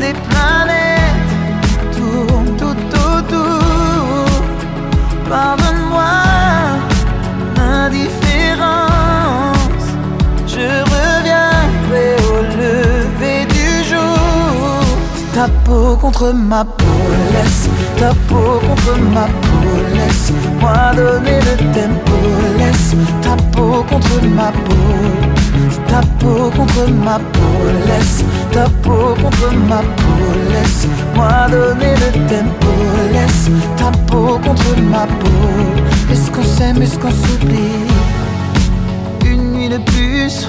les planètes tournent tout autour. Pardonne-moi l'indifférence, je reviendrai au lever du jour. Ta peau contre ma peau, laisse ta peau contre ma peau, laisse-moi donner le tempo, laisse ta peau contre ma peau ta peau contre ma peau, laisse ta peau contre ma peau, laisse-moi donner le tempo, laisse ta peau contre ma peau. Est-ce qu'on s'aime, est-ce qu'on s'oublie? Une nuit de plus,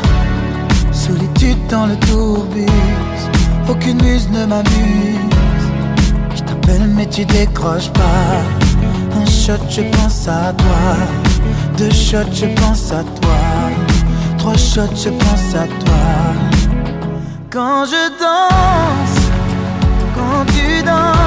solitude dans le tourbus, aucune muse ne m'amuse. Je t'appelle mais tu décroches pas. Un shot, je pense à toi. Deux shots, je pense à toi trois shots, je pense à toi. Quand je danse, quand tu danses,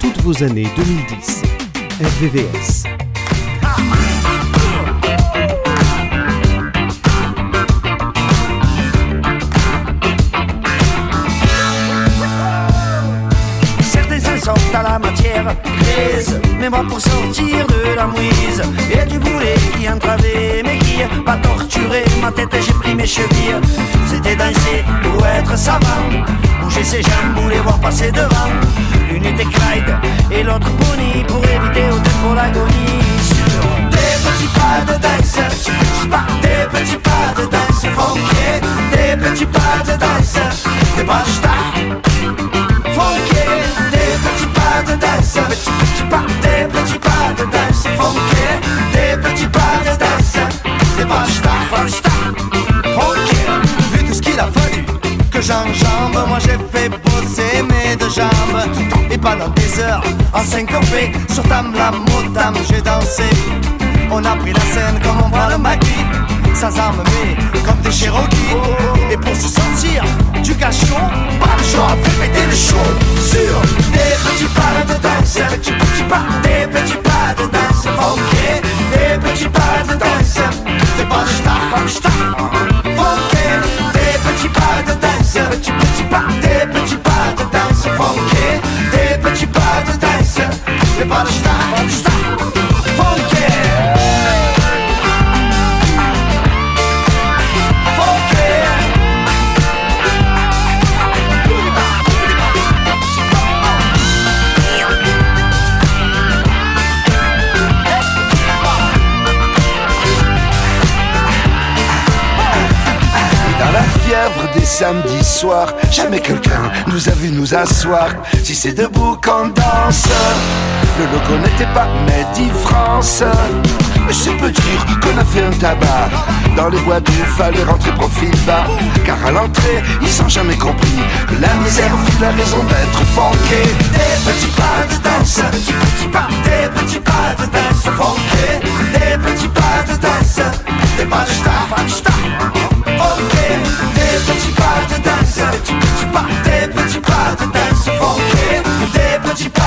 Toutes vos années 2010. RVVS. Sortent à la matière grise, mais moi pour sortir de la mouise, et du boulet qui entravait mes quilles, pas torturer ma tête, j'ai pris mes chevilles. C'était danser ou être savant bouger ses jambes ou les voir passer devant. L'une était Clyde et l'autre pour éviter au l'agonie. Sur des petits pas de danse, des petits pas de danse funky, des petits pas de danse, des pas funky, des petits pas de danse, petits pas, des petits pas de danse funky, des petits pas de danse, des pas funky. Vu tout ce qu'il a fallu que j'enjambe, moi j'ai fait bosser mes deux jambes. Et pendant des heures, en syncopé, sur Tam la Motam, j'ai dansé. On a pris la scène comme on voit le maquis, sans armes mais comme des Cherokees. Et pour se sortir du cachot, pas le choix, fait péter le show. Sur des petits pas de danse, des petits pas, des petits pas de danse, ok, des petits pas de danse. des petits pas de danse, petits petits pas, des petits pas de danse, faut des petits pas de danse, pas le star, samedis soirs. Jamais quelqu'un nous a vu nous asseoir. Si c'est debout qu'on danse, le logo n'était pas Made France. Mais c'est peu dire qu'on a fait un tabac. Dans les bois il fallait rentrer profil bas. Car à l'entrée, ils ont jamais compris que la misère fut la raison d'être funké. Des petits pas de danse, des petits pas, des petits pas de danse funké. Des petits pas de danse, des pas de star, pas de star. Des petits pas de danse, des petits pas, des petits pas de danse funké. Des petits pas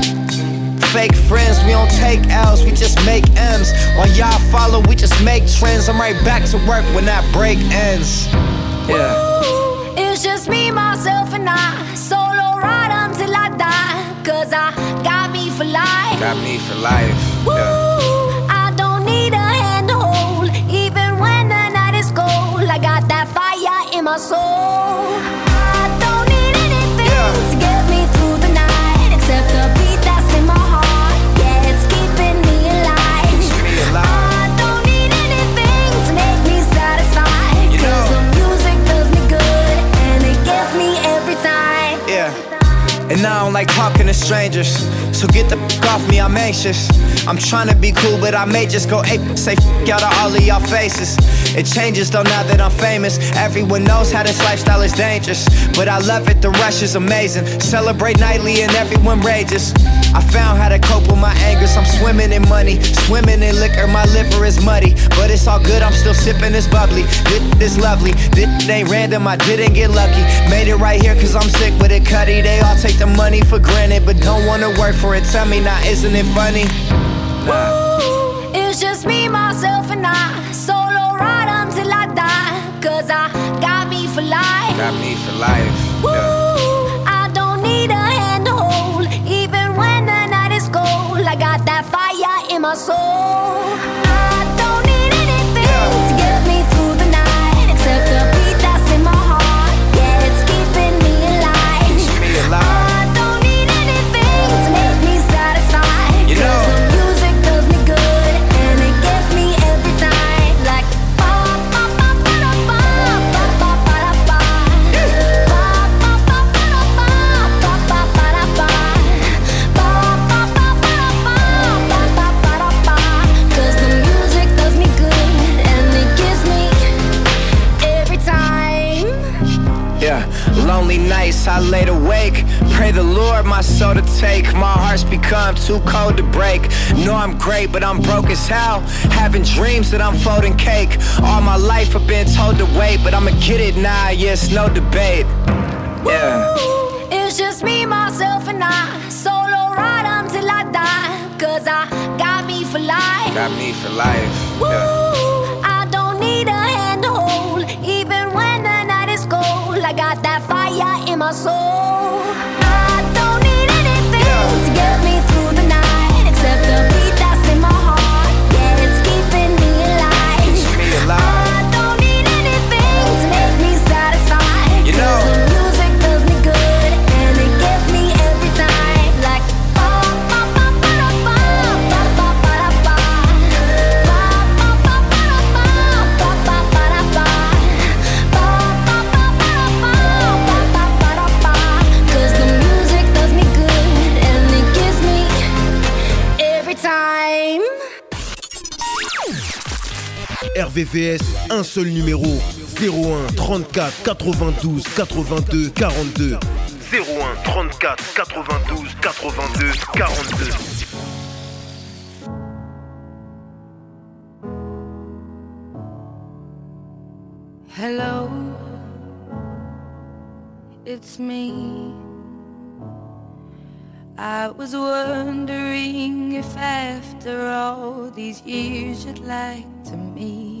Fake friends, we don't take L's, we just make M's. While y'all follow, we just make trends. I'm right back to work when that break ends. Yeah. Ooh, it's just me, myself, and I. Solo ride until I die. Cause I got me for life. Got me for life. Yeah. I don't need a hand to hold. Even when the night is cold, I got that fire in my soul. To strangers. So get the f off me, I'm anxious. I'm trying to be cool, but I may just go ape. Say f out of all of y'all faces. It changes though now that I'm famous. Everyone knows how this lifestyle is dangerous. But I love it, the rush is amazing. Celebrate nightly and everyone rages. I found how to cope with my angers. I'm swimming in money, swimming in liquor. My liver is muddy, but it's all good. I'm still sipping this bubbly. This is lovely. This ain't random. I didn't get lucky. Made it right here cause I'm sick with it, cutty. They all take the money for granted, but don't wanna work for it. Tell me now, isn't it funny? Nah. Ooh, it's just me, myself, and I. Solo ride until I die. Cause I got me for life. Got me for life. Yeah. I got that fire in my soul. Pray the Lord my soul to take. My heart's become too cold to break. Know I'm great, but I'm broke as hell. Having dreams that I'm folding cake. All my life I've been told to wait, but I'ma get it now. Yes, no debate. Yeah. Woo, it's just me, myself, and I. Solo ride until I die. Cause I got me for life. Got me for life. Woo, yeah. I don't need a hand to hold. Even when the night is cold, I got that fire in my soul. RVVS, un seul numéro 01 34 92 82 42 01 34 92 82 42 Hello, it's me. I was wondering if after all these years you'd like to meet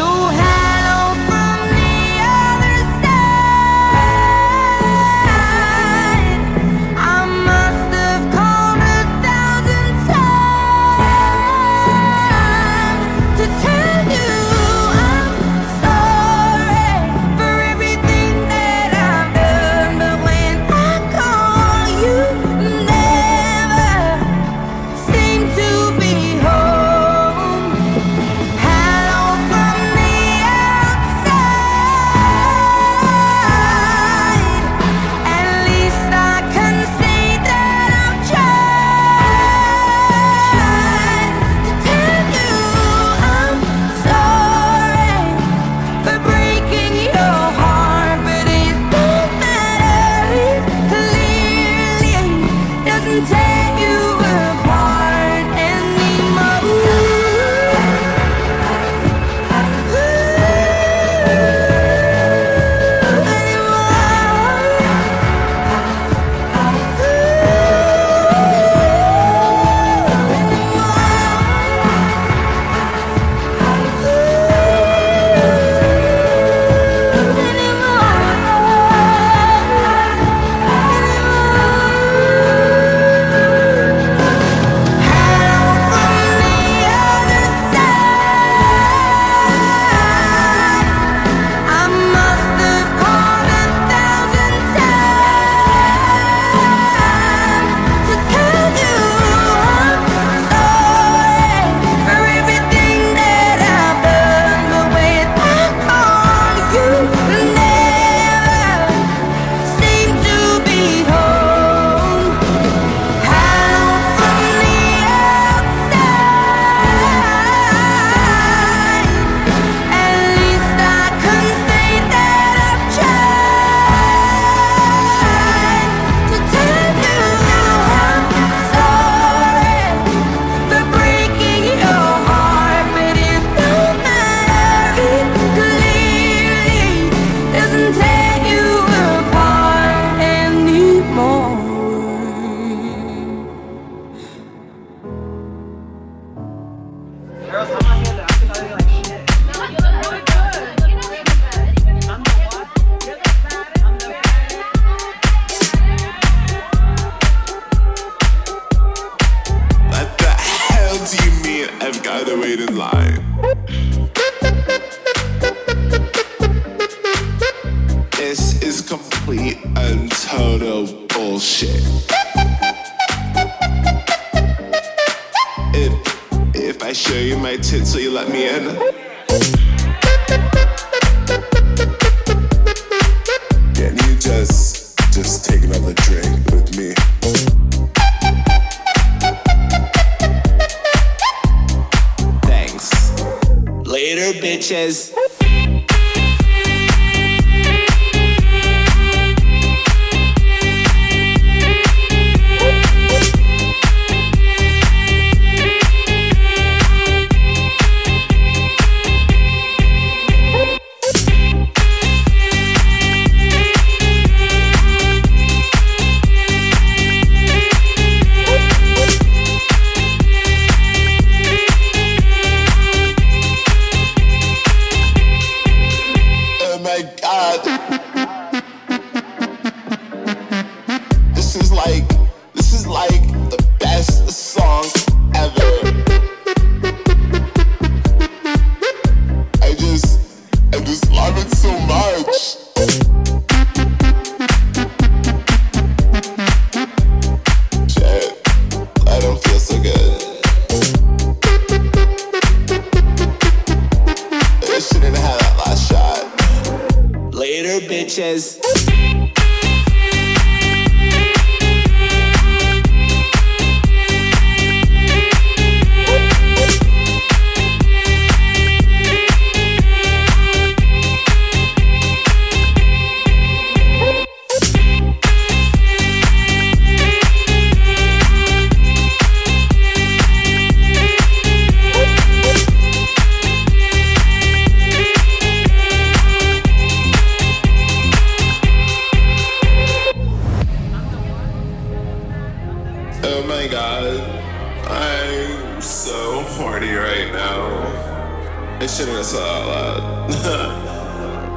to says, just take another drink with me. Thanks. Later, bitches. my god, I'm so horny right now. I shouldn't have said that.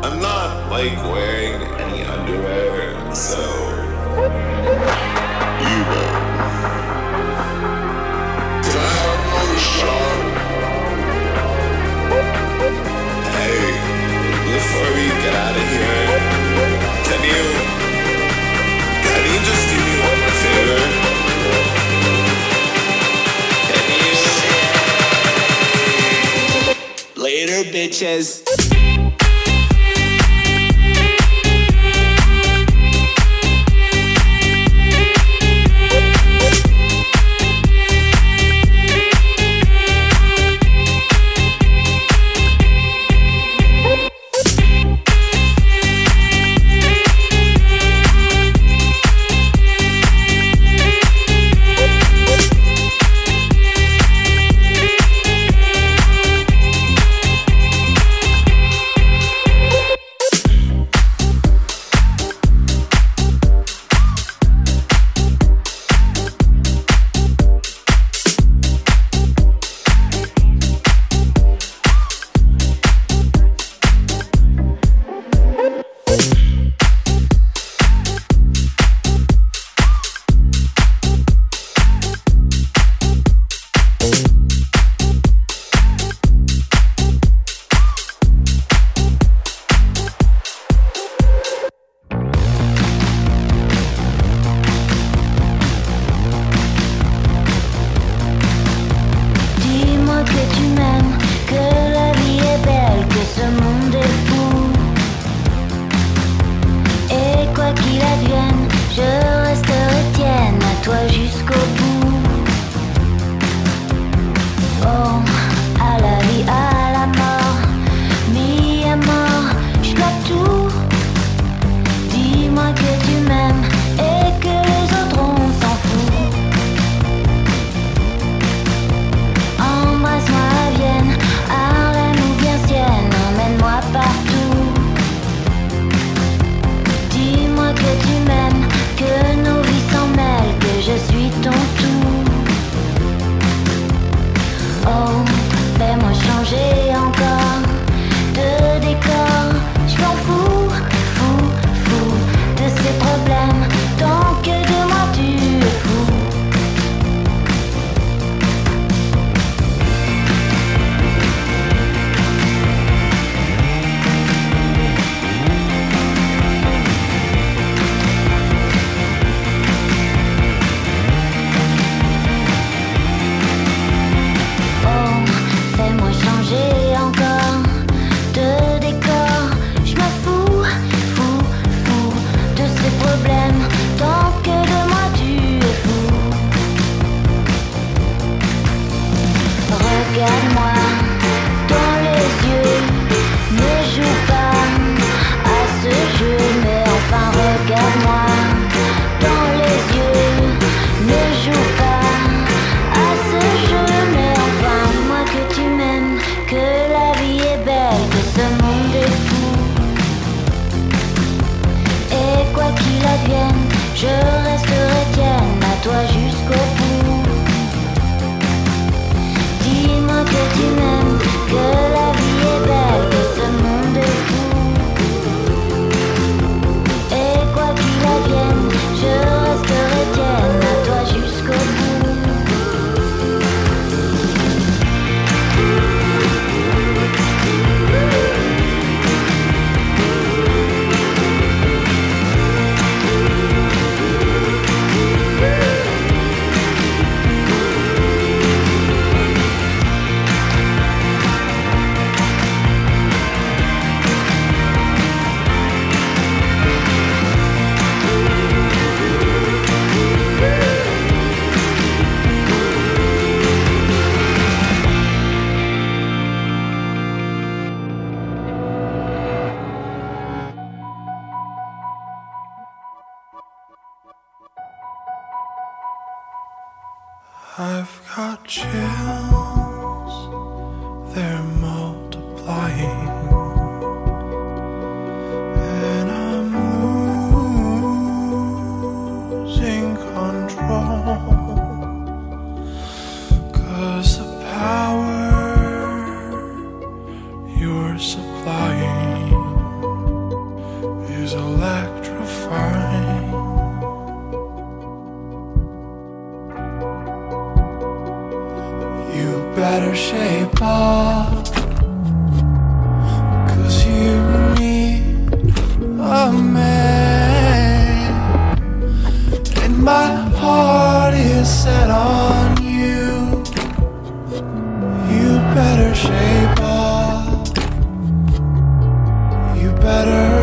I'm not like wearing any underwear, so you will. Cause I have no shot. Hey, before we get out of here, can you can you just do me one favor? bitches. toi jusqu'au bout. Dis-moi que tu m'aimes, My heart is set on you. You better shape up. You better.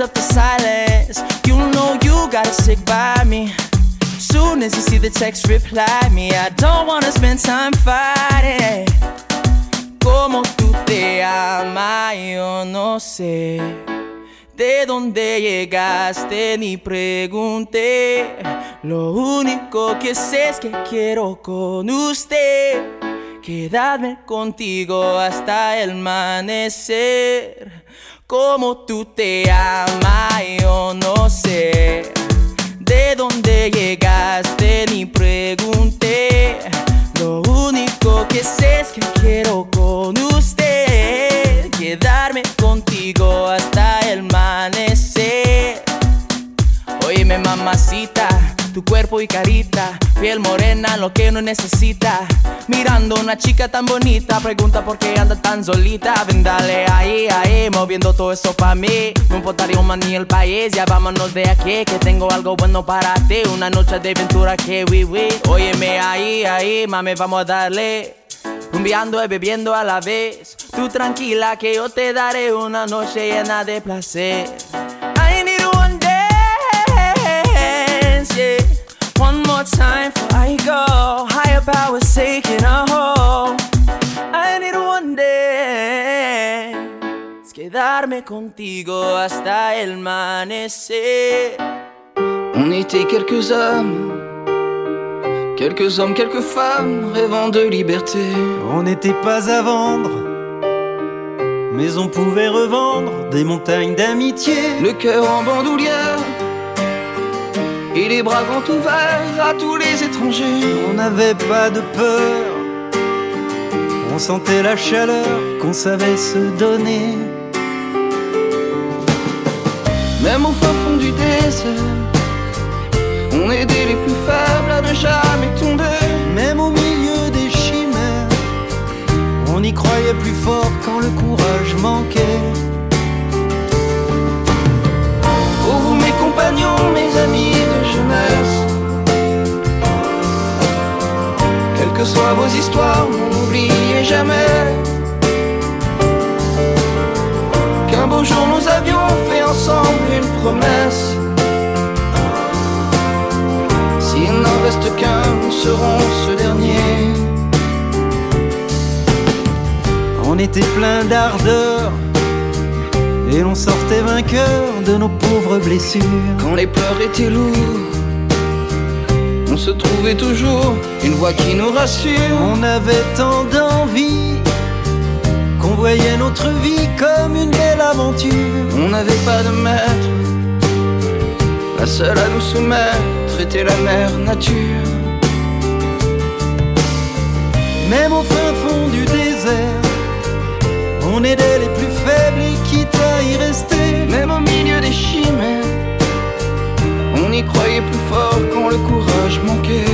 up the silence. You know you gotta stick by me. Soon as you see the text, reply me. I don't wanna spend time fighting. Como tú te amas, yo no sé. De dónde llegaste ni pregunté. Lo único que sé es que quiero con usted. Quedarme contigo hasta el amanecer. Como tú te amas, yo no sé. De dónde llegaste ni pregunté. Lo único que sé es que quiero con usted. Quedarme contigo hasta el amanecer. Óyeme, mamacita, tu cuerpo y carita, piel morena, lo que uno necesita. Mirando una chica tan bonita, pregunta por qué anda tan solita. Ven, dale ahí, ahí, moviendo todo eso pa' mí. No importaría un ni el país, ya vámonos de aquí, que tengo algo bueno para ti. Una noche de aventura que we. Óyeme ahí, ahí, mami, vamos a darle. Rumbeando y bebiendo a la vez. Tú tranquila que yo te daré una noche llena de placer. More time before I go. Higher powers taking a hold. I need one dance. Quedarme contigo hasta el amanecer. On était quelques hommes, quelques hommes, quelques femmes rêvant de liberté. On n'était pas à vendre, mais on pouvait revendre des montagnes d'amitié. Le cœur en bandoulière et les bras grands ouverts à tous les étrangers. On n'avait pas de peur, on sentait la chaleur qu'on savait se donner. Même au fin fond du désert, on aidait les plus faibles à ne jamais tomber. Même au milieu des chimères, on y croyait plus fort quand le courage manquait. Oh vous mes compagnons, mes amis de que soient vos histoires, n'oubliez jamais. Qu'un beau jour nous avions fait ensemble une promesse. S'il n'en reste qu'un, nous serons ce dernier. On était plein d'ardeur et l'on sortait vainqueur de nos pauvres blessures. Quand les pleurs étaient lourds On se trouvait toujours une voix qui nous rassure On avait tant d'envie qu'on voyait notre vie comme une belle aventure. On n'avait pas de maître La seule à nous soumettre était la mère nature Même au fin fond du désert, on aidait les plus faibles et quitte à y rester. Même au milieu des chimères On y croyait plus fort quand le courage manquait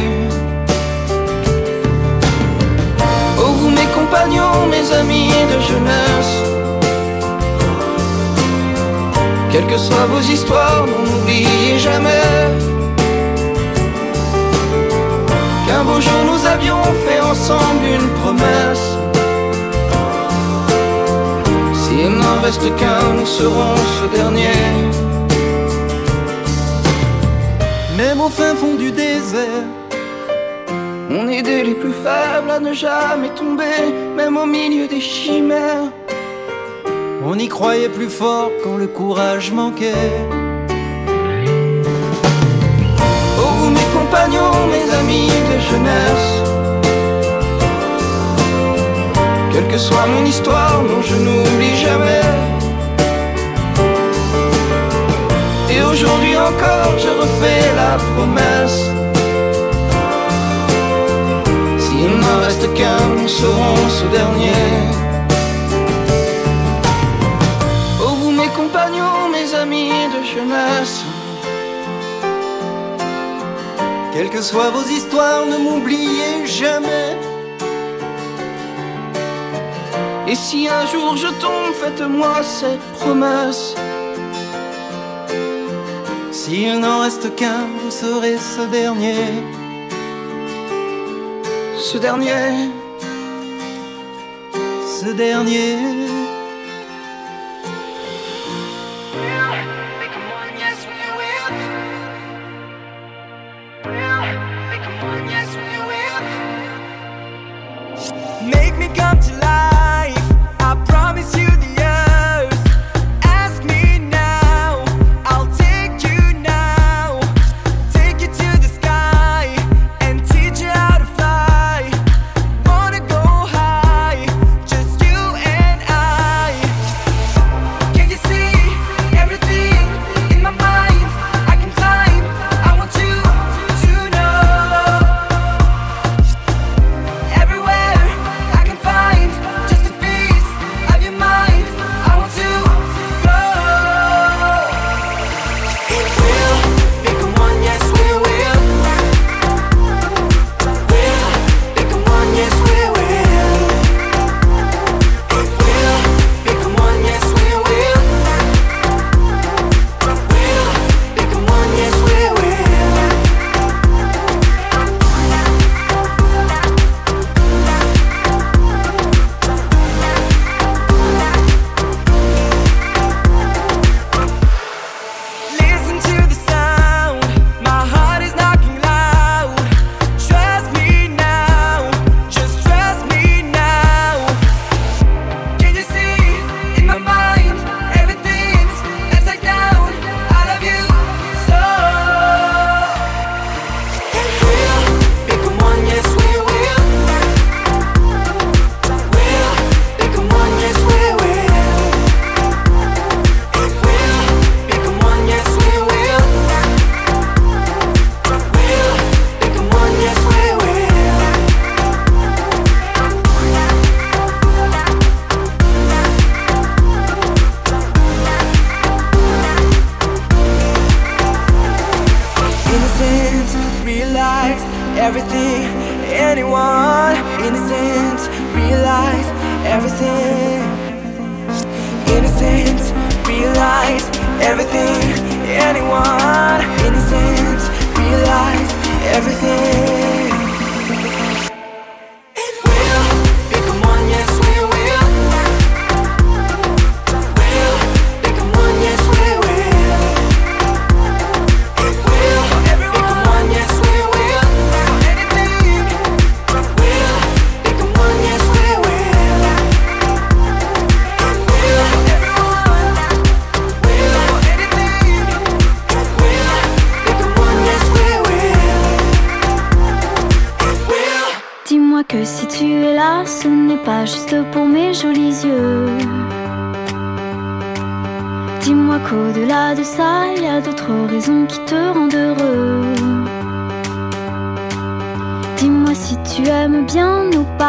Oh vous mes compagnons, mes amis de jeunesse. Quelles que soient vos histoires, n'oubliez jamais Qu'un beau jour nous avions fait ensemble une promesse. S'il n'en reste qu'un, nous serons ce dernier Même au fin fond du désert, On aidait les plus faibles à ne jamais tomber, même au milieu des chimères. on y croyait plus fort quand le courage manquait. Oh vous mes compagnons, mes amis de jeunesse Quelle que soit mon histoire, non je n'oublie jamais Et aujourd'hui encore je refais la promesse S'il n'en reste qu'un, nous serons ce dernier Oh vous mes compagnons, mes amis de jeunesse Quelles que soient vos histoires, ne m'oubliez jamais. Et si un jour je tombe, faites-moi cette promesse. S'il n'en reste qu'un, vous serez ce dernier. Ce dernier. Ce dernier.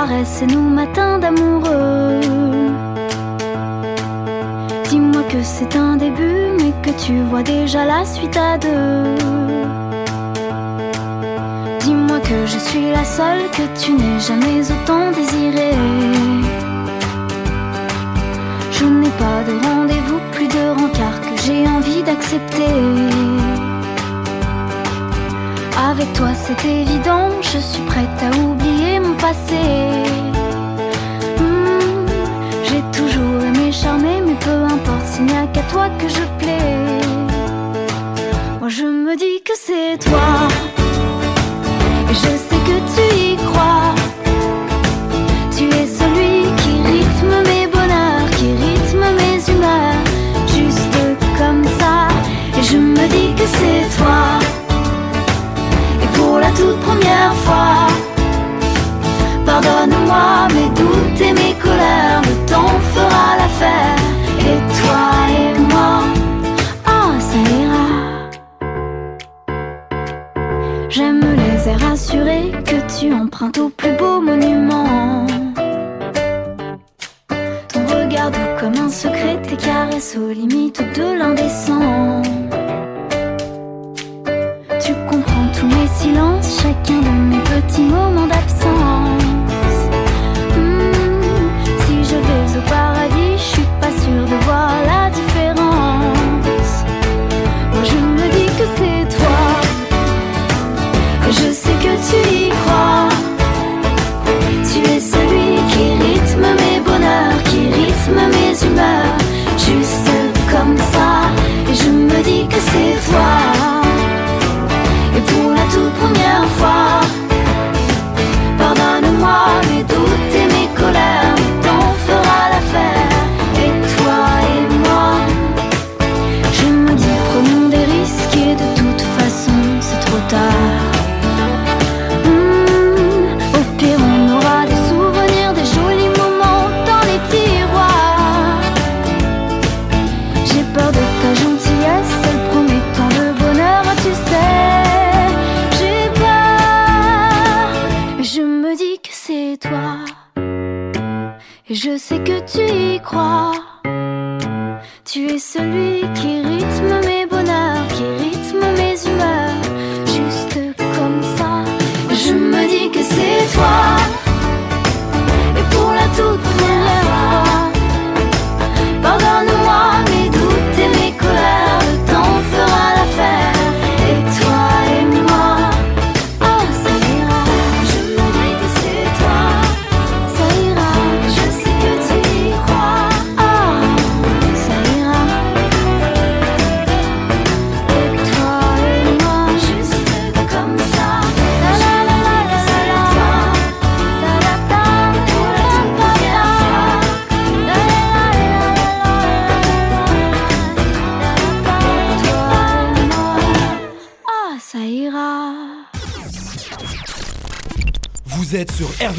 et nos matins d'amoureux. Dis-moi que c'est un début, mais que tu vois déjà la suite à deux. Dis-moi que je suis la seule que tu n'aies jamais autant désirée. Je n'ai pas de rendez-vous, plus de rencard que j'ai envie d'accepter. Avec toi, c'est évident, je suis prête à oublier Hmm, j'ai toujours aimé charmer, mais peu importe, s'il n'y a qu'à toi que je plais. Moi je me dis que c'est toi, et je sais que tu y crois. Tu es celui qui rythme mes bonheurs, qui rythme mes humeurs, juste comme ça. Et je me dis que c'est toi, et pour la toute première fois.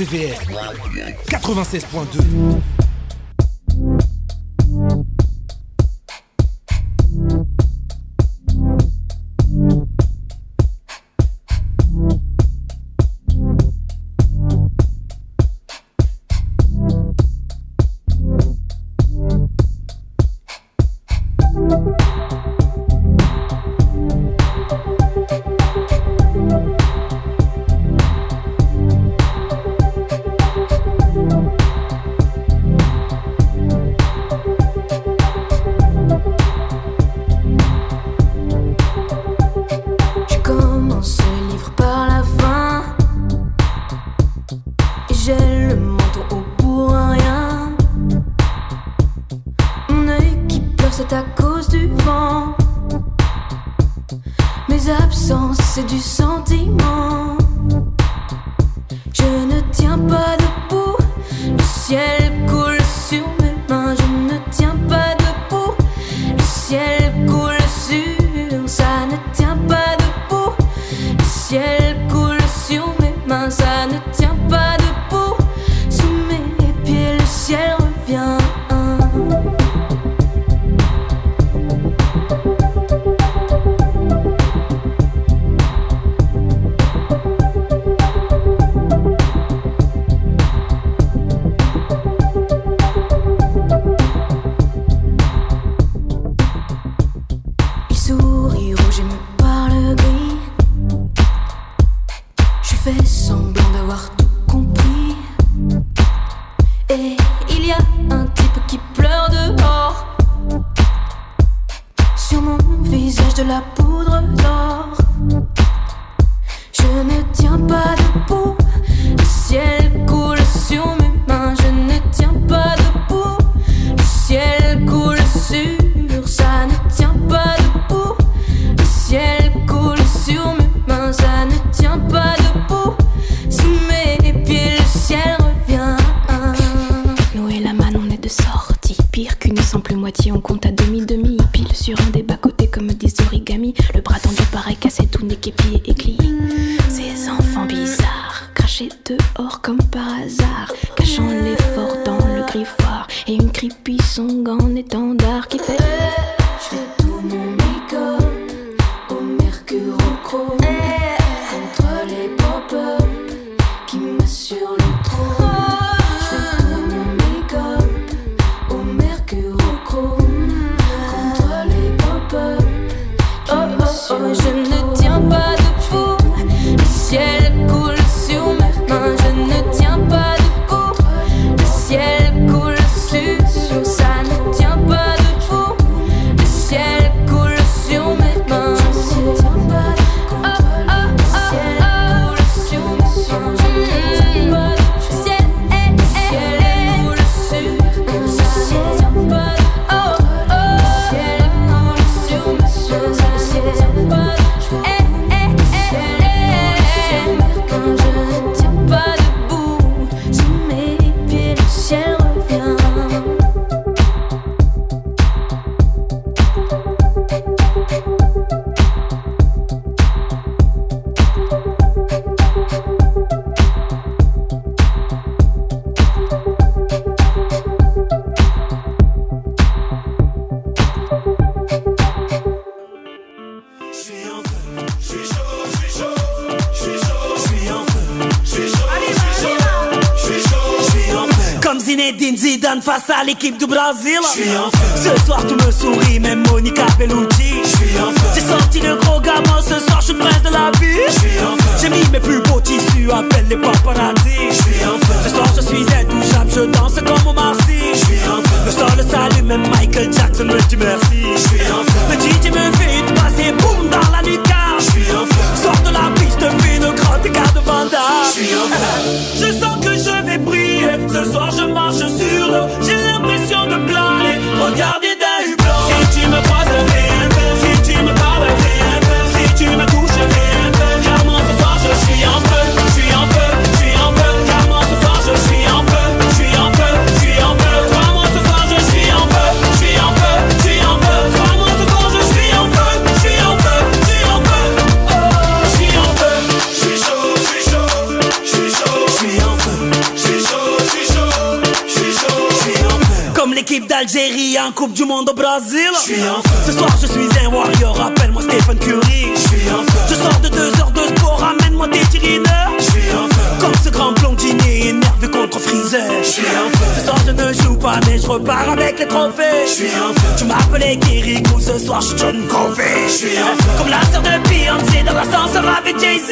RVVS 96.2. à l'équipe du Brésil. Ce soir tout en Coupe du Monde au Brésil. Ce soir je suis un warrior. Appelle-moi Stephen Curry. Je sors de deux heures de sport. Ramène-moi des feu. Comme ce grand blondinier énervé contre Freezer. Ce soir je ne joue pas mais je repars avec les trophées. Tu m'appelais Kirikou. Ce soir je suis John Covey. Comme la sœur de Beyoncé dans l'ascenseur avec Jay-Z.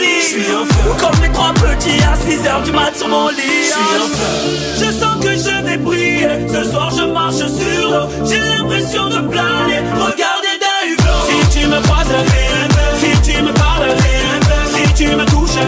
Ou comme les trois petits à 6 heures du mat sur mon lit. Je sens que je Ce soir je marche sur l'eau. J'ai l'impression de planer. Regardez d'un hublot. Si tu me croises, fais un peu. Si tu me parles, fais un peu. Si tu me touches,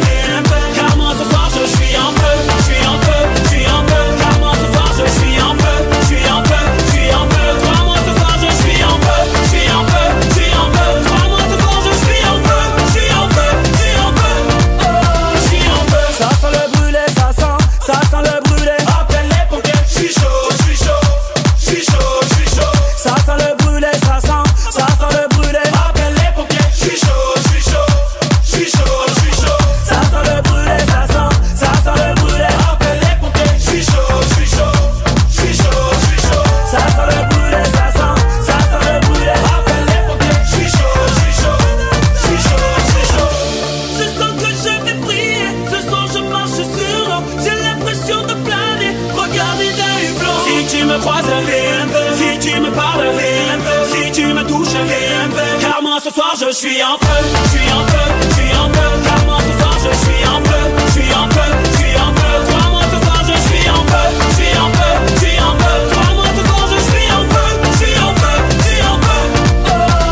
ce soir je suis en feu. Je suis en feu. Je suis en feu. Car moi ce soir je suis en feu. Je suis en feu. Je suis en feu. Crois-moi ce soir je suis en feu. Je suis en feu. Je suis en feu. Crois-moi ce soir je suis en feu. Je suis en feu. Je suis en feu. Oh,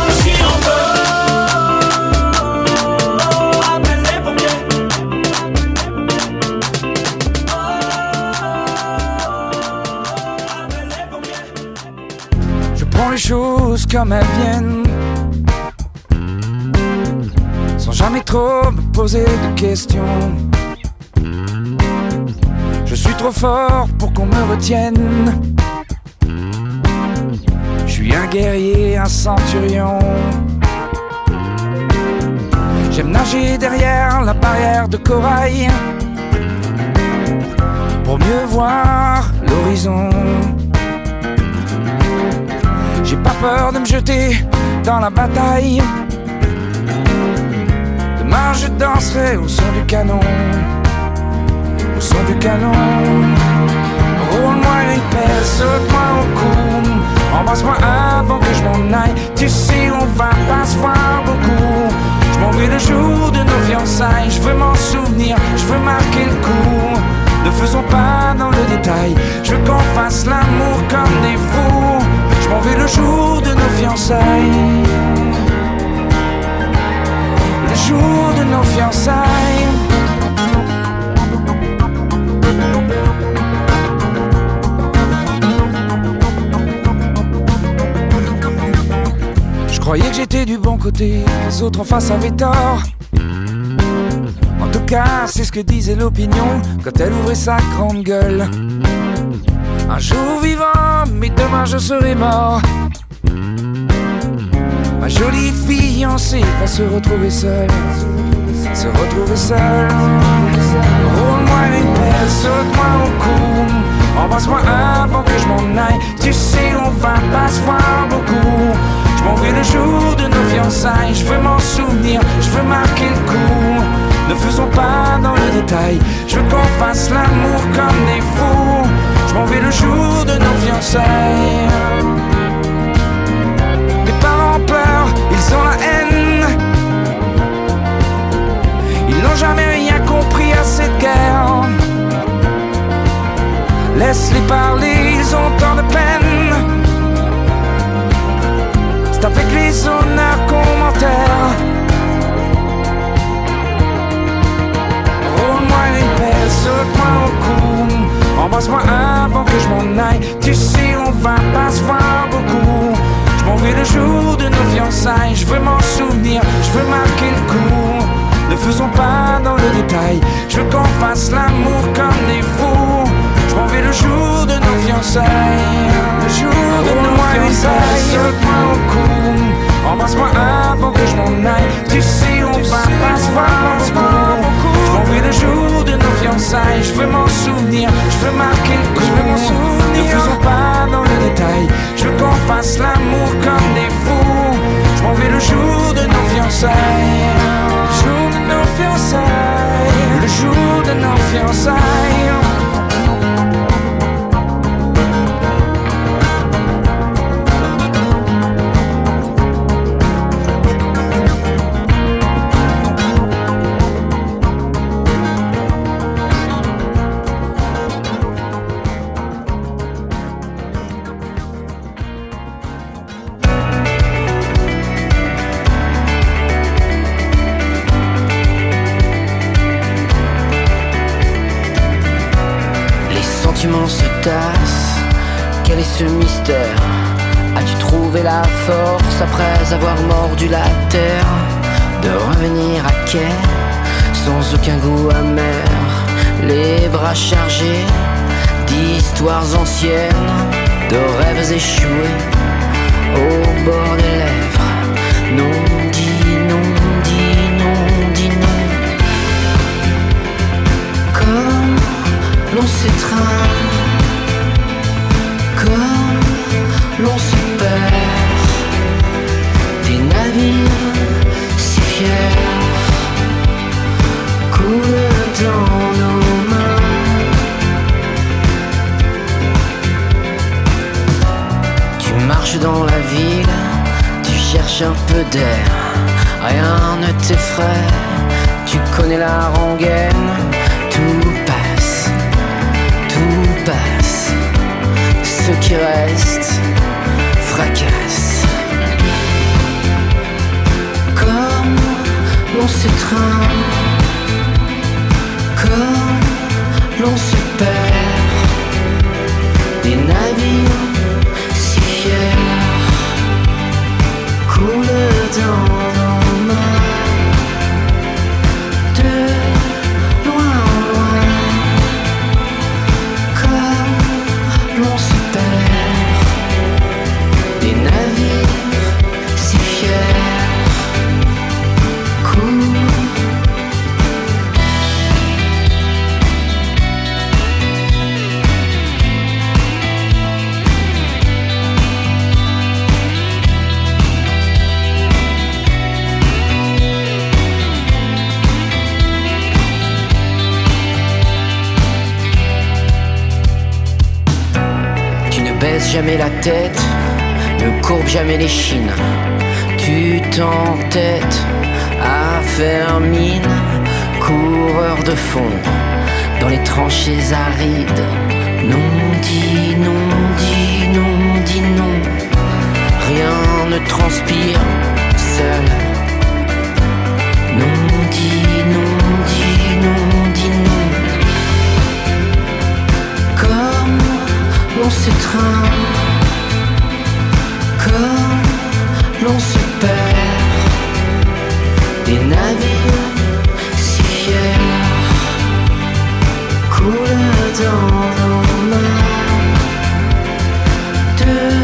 je suis en feu. Oh, appelle les pompiers. Je prends les choses comme elles viennent. Trop me poser de questions. Je suis trop fort pour qu'on me retienne. Je suis un guerrier, un centurion. J'aime nager derrière la barrière de corail. Pour mieux voir l'horizon. J'ai pas peur de me jeter dans la bataille. Demain je danserai au son du canon. Au son du canon. Roule-moi une pelle, saute-moi au cou. Embrasse-moi avant que je m'en aille. Tu sais, on va pas se voir beaucoup. Je m'en vais le jour de nos fiançailles. Je veux m'en souvenir, je veux marquer le coup. Ne faisons pas dans le détail. Je veux qu'on fasse l'amour comme des fous. Je m'en vais le jour de nos fiançailles. Jour de nos fiançailles. Je croyais que j'étais du bon côté, les autres en face avaient tort. En tout cas, c'est ce que disait l'opinion quand elle ouvrait sa grande gueule. Un jour vivant, mais demain je serai mort. Jolie fiancée va se retrouver seule, se retrouver seule. Roule-moi une pelle, saute-moi au cou. Embrasse-moi avant que je m'en aille. Tu sais, on va pas se voir beaucoup. Je m'en vais le jour de nos fiançailles. Je veux m'en souvenir, je veux marquer le coup. Ne faisons pas dans le détail. Je veux qu'on fasse l'amour comme des fous. Je m'en vais le jour de nos fiançailles. Ont la haine. Ils n'ont jamais rien compris à cette guerre. Laisse-les parler, ils ont tant de peine. C'est avec les honneurs qu'on m'enterre. Roule-moi une pelle, saute-moi au cou. Embrasse-moi avant que je m'en aille. Tu sais, on va pas se voir beaucoup. Je m'en vais le jour de nos fiançailles. Je veux m'en souvenir, je veux marquer le coup. Ne faisons pas dans le détail. Je veux qu'on fasse l'amour comme des fous. Je m'en vais le jour de nos fiançailles. Le jour de nos fiançailles. Saute-moi au cou. Embrasse-moi avant que je m'en aille. Tu sais, on va pas se voir beaucoup. Vais le jour de nos fiançailles. Je veux m'en souvenir. Je veux marquer le. Je veux m'en souvenir. Ne faisons pas dans le détail. Je veux qu'on fasse l'amour comme des fous. Je m'en vais le jour de nos fiançailles. Le jour de nos fiançailles. Le jour de nos fiançailles. D'histoires anciennes, de rêves échoués au bord des lèvres. Non dit, non dit, non dit, non. Comme l'on s'étreint, dans la ville, tu cherches un peu d'air, rien ne t'effraie, tu connais la rengaine, tout passe, tout passe, ce qui reste fracasse. Comme l'on s'étreint, comme l'on se perd, des navires jamais la tête, ne courbe jamais les chines. Tu t'entêtes à faire mine, coureur de fond dans les tranchées arides. Non dit, non dit, non dit non. Rien ne transpire seul. Non dit, non dit, non dit non. Comme l'on s'étreint, l'on se perd des navires si fiers coulent dans nos mains. De